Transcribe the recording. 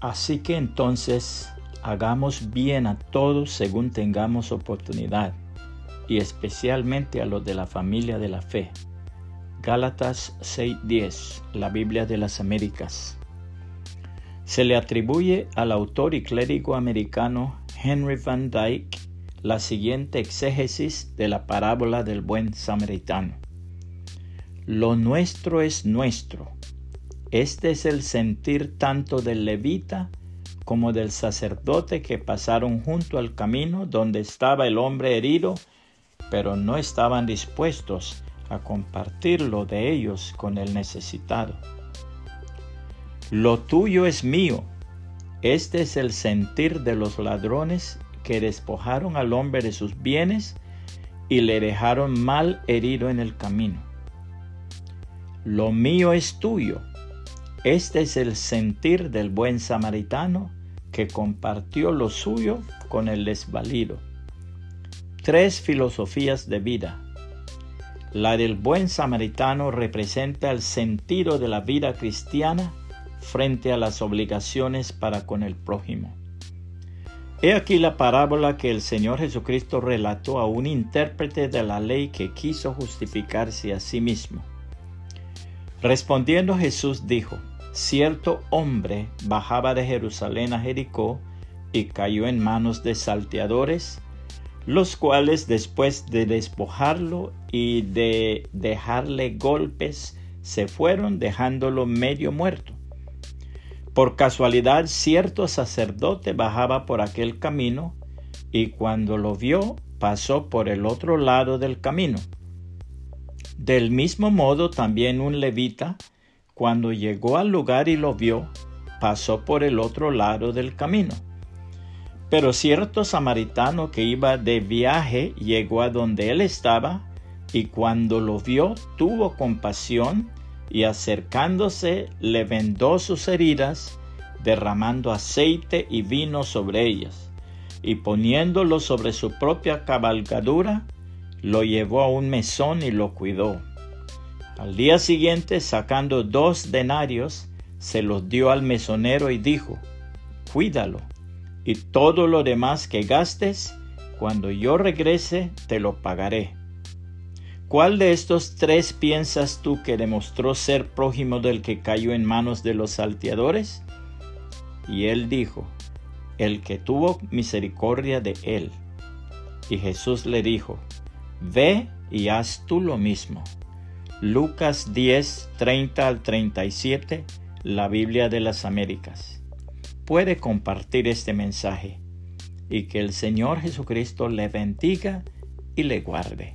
Así que entonces hagamos bien a todos según tengamos oportunidad, y especialmente a los de la familia de la fe. Gálatas 6:10, la Biblia de las Américas. Se le atribuye al autor y clérigo americano Henry Van Dyke la siguiente exégesis de la parábola del buen samaritano. Lo nuestro es nuestro. Este es el sentir tanto del levita como del sacerdote que pasaron junto al camino donde estaba el hombre herido, pero no estaban dispuestos a compartirlo de ellos con el necesitado. Lo tuyo es mío. Este es el sentir de los ladrones que despojaron al hombre de sus bienes y le dejaron mal herido en el camino. Lo mío es tuyo. Este es el sentir del buen samaritano que compartió lo suyo con el desvalido. Tres filosofías de vida. La del buen samaritano representa el sentido de la vida cristiana frente a las obligaciones para con el prójimo. He aquí la parábola que el Señor Jesucristo relató a un intérprete de la ley que quiso justificarse a sí mismo. Respondiendo Jesús dijo, cierto hombre bajaba de Jerusalén a Jericó y cayó en manos de salteadores, los cuales después de despojarlo y de dejarle golpes, se fueron dejándolo medio muerto. Por casualidad cierto sacerdote bajaba por aquel camino y cuando lo vio pasó por el otro lado del camino. Del mismo modo también un levita, cuando llegó al lugar y lo vio, pasó por el otro lado del camino. Pero cierto samaritano que iba de viaje llegó a donde él estaba y cuando lo vio tuvo compasión y acercándose le vendó sus heridas, derramando aceite y vino sobre ellas, y poniéndolo sobre su propia cabalgadura, lo llevó a un mesón y lo cuidó. Al día siguiente, sacando dos denarios, se los dio al mesonero y dijo, Cuídalo, y todo lo demás que gastes, cuando yo regrese, te lo pagaré. ¿Cuál de estos tres piensas tú que demostró ser prójimo del que cayó en manos de los salteadores? Y él dijo, el que tuvo misericordia de él. Y Jesús le dijo, ve y haz tú lo mismo. Lucas 10, 30 al 37, la Biblia de las Américas. Puede compartir este mensaje y que el Señor Jesucristo le bendiga y le guarde.